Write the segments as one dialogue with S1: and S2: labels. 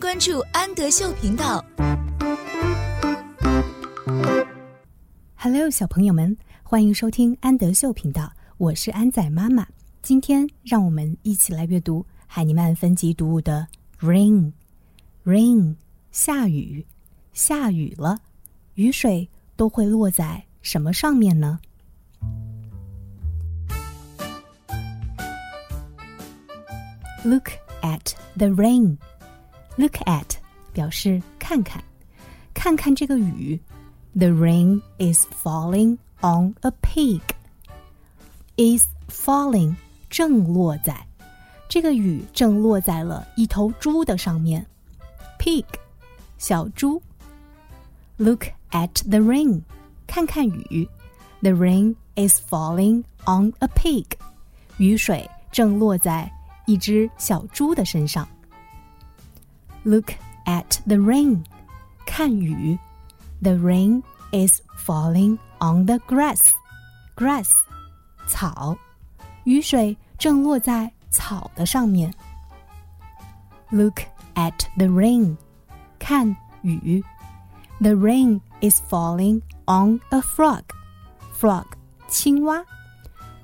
S1: 关注安德秀频道。
S2: Hello，小朋友们，欢迎收听安德秀频道，我是安仔妈妈。今天让我们一起来阅读海尼曼分级读物的《Rain》，Rain，下雨，下雨了，雨水都会落在什么上面呢？Look at the rain. Look at 表示看看，看看这个雨。The rain is falling on a pig. Is falling 正落在，这个雨正落在了一头猪的上面。Pig 小猪。Look at the rain 看看雨。The rain is falling on a pig. 雨水正落在一只小猪的身上。 Look at the rain. 看雨。The rain is falling on the grass. Grass 草。雨水正落在草的上面。Look at the rain. 看雨。The rain is falling on a frog. Frog 青蛙。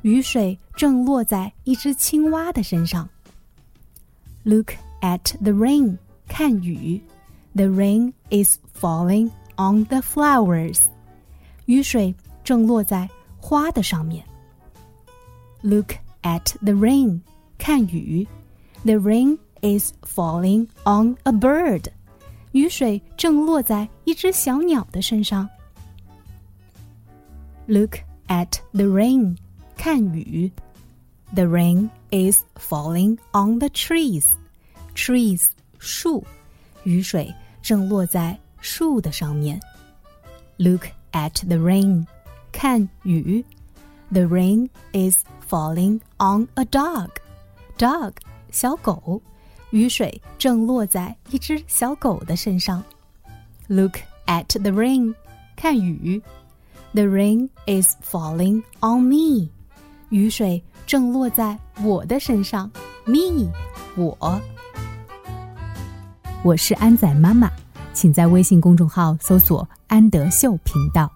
S2: 雨水正落在一只青蛙的身上。Look at the rain. 看雨，The rain is falling on the flowers。雨水正落在花的上面。Look at the rain，看雨，The rain is falling on a bird。雨水正落在一只小鸟的身上。Look at the rain，看雨，The rain is falling on the trees。Trees 树，雨水正落在树的上面。Look at the rain，看雨。The rain is falling on a dog。Dog 小狗，雨水正落在一只小狗的身上。Look at the rain，看雨。The rain is falling on me。雨水正落在我的身上。Me，我。 我是安仔妈妈，请在微信公众号搜索“安德秀频道”。